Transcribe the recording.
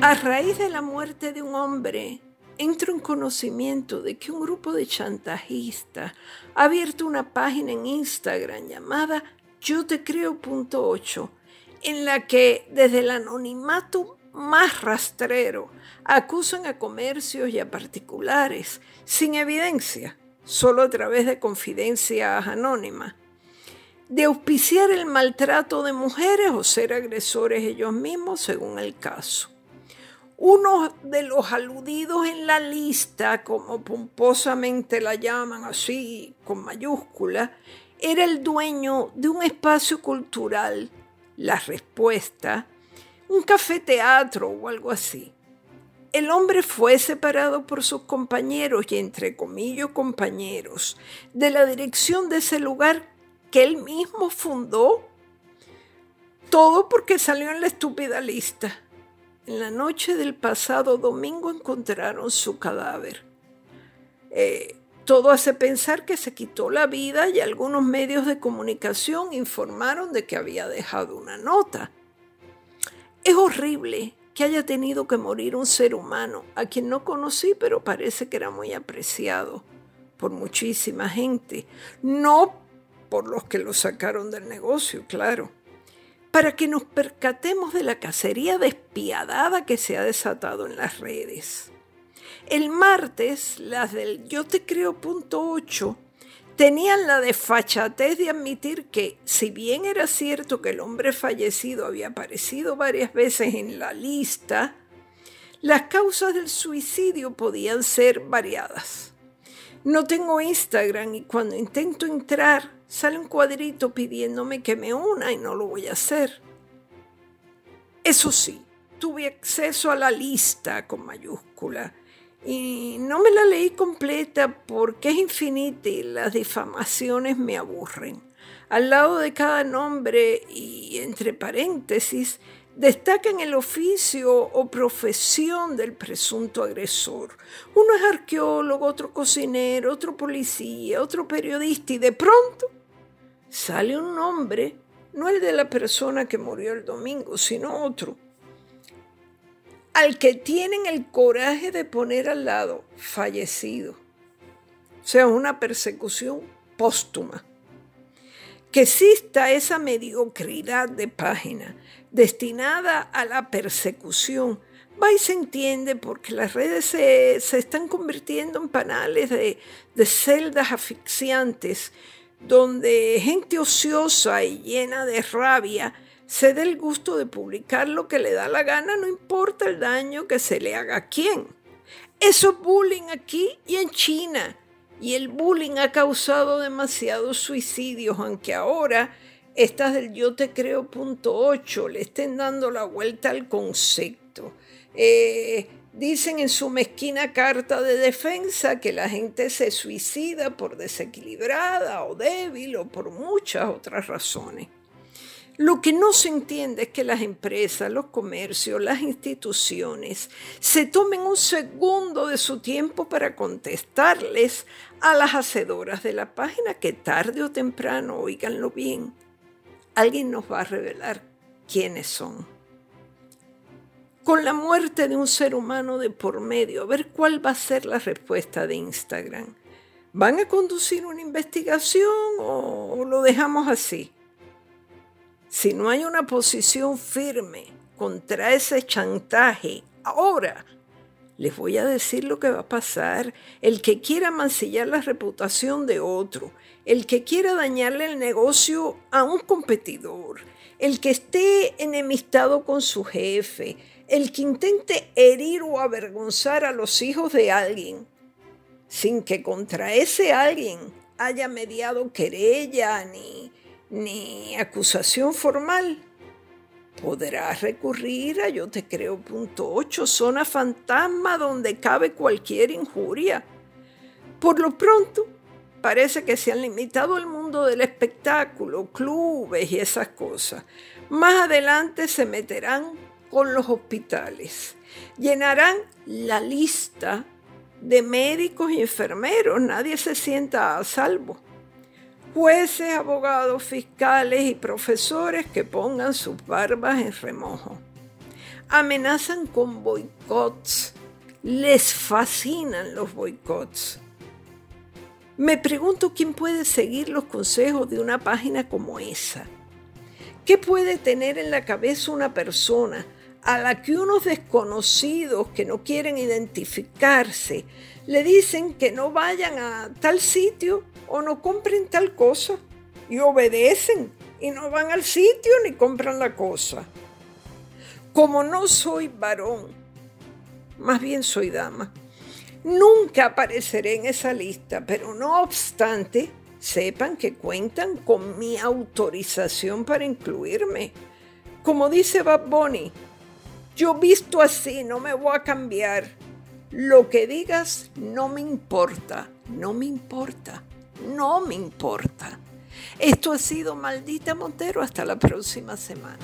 A raíz de la muerte de un hombre, entro en conocimiento de que un grupo de chantajistas ha abierto una página en Instagram llamada yo te creo.8, en la que desde el anonimato más rastrero acusan a comercios y a particulares sin evidencia, solo a través de confidencias anónimas, de auspiciar el maltrato de mujeres o ser agresores ellos mismos según el caso. Uno de los aludidos en la lista, como pomposamente la llaman así, con mayúscula, era el dueño de un espacio cultural, La Respuesta, un café teatro o algo así. El hombre fue separado por sus compañeros y entre comillas compañeros de la dirección de ese lugar que él mismo fundó. Todo porque salió en la estúpida lista. En la noche del pasado domingo encontraron su cadáver. Eh, todo hace pensar que se quitó la vida y algunos medios de comunicación informaron de que había dejado una nota. Es horrible que haya tenido que morir un ser humano a quien no conocí, pero parece que era muy apreciado por muchísima gente. No por los que lo sacaron del negocio, claro. Para que nos percatemos de la cacería despiadada que se ha desatado en las redes. El martes, las del Yo Te Creo punto 8 tenían la desfachatez de admitir que, si bien era cierto que el hombre fallecido había aparecido varias veces en la lista, las causas del suicidio podían ser variadas. No tengo Instagram y cuando intento entrar sale un cuadrito pidiéndome que me una y no lo voy a hacer. Eso sí, tuve acceso a la lista con mayúscula y no me la leí completa porque es infinita y las difamaciones me aburren. Al lado de cada nombre y entre paréntesis destacan el oficio o profesión del presunto agresor. Uno es arqueólogo, otro cocinero, otro policía, otro periodista y de pronto sale un nombre, no el de la persona que murió el domingo, sino otro al que tienen el coraje de poner al lado fallecido. O sea, una persecución póstuma. Que exista esa mediocridad de página destinada a la persecución, va y se entiende porque las redes se, están convirtiendo en panales de, de celdas asfixiantes donde gente ociosa y llena de rabia se dé el gusto de publicar lo que le da la gana, no importa el daño que se le haga a quién. Eso es bullying aquí y en China. Y el bullying ha causado demasiados suicidios, aunque ahora estas del yo te creo punto 8 le estén dando la vuelta al concepto. Eh, dicen en su mezquina carta de defensa que la gente se suicida por desequilibrada o débil o por muchas otras razones. Lo que no se entiende es que las empresas, los comercios, las instituciones se tomen un segundo de su tiempo para contestarles a las hacedoras de la página que tarde o temprano, oíganlo bien, alguien nos va a revelar quiénes son. Con la muerte de un ser humano de por medio, a ver cuál va a ser la respuesta de Instagram. ¿Van a conducir una investigación o lo dejamos así? Si no hay una posición firme contra ese chantaje ahora, les voy a decir lo que va a pasar. El que quiera mancillar la reputación de otro, el que quiera dañarle el negocio a un competidor, el que esté enemistado con su jefe, el que intente herir o avergonzar a los hijos de alguien, sin que contra ese alguien haya mediado querella ni ni acusación formal, podrá recurrir a yo te creo punto 8, zona fantasma donde cabe cualquier injuria. Por lo pronto, parece que se han limitado al mundo del espectáculo, clubes y esas cosas. Más adelante se meterán con los hospitales. Llenarán la lista de médicos y enfermeros. Nadie se sienta a salvo jueces, abogados, fiscales y profesores que pongan sus barbas en remojo. amenazan con boicots. Les fascinan los boicots. Me pregunto quién puede seguir los consejos de una página como esa. ¿Qué puede tener en la cabeza una persona a la que unos desconocidos que no quieren identificarse le dicen que no vayan a tal sitio o no compren tal cosa y obedecen y no van al sitio ni compran la cosa? Como no soy varón, más bien soy dama, Nunca apareceré en esa lista, pero no obstante, sepan que cuentan con mi autorización para incluirme. Como dice Bad Bunny, yo visto así, no me voy a cambiar. Lo que digas no me importa, no me importa, no me importa. Esto ha sido Maldita Montero. Hasta la próxima semana.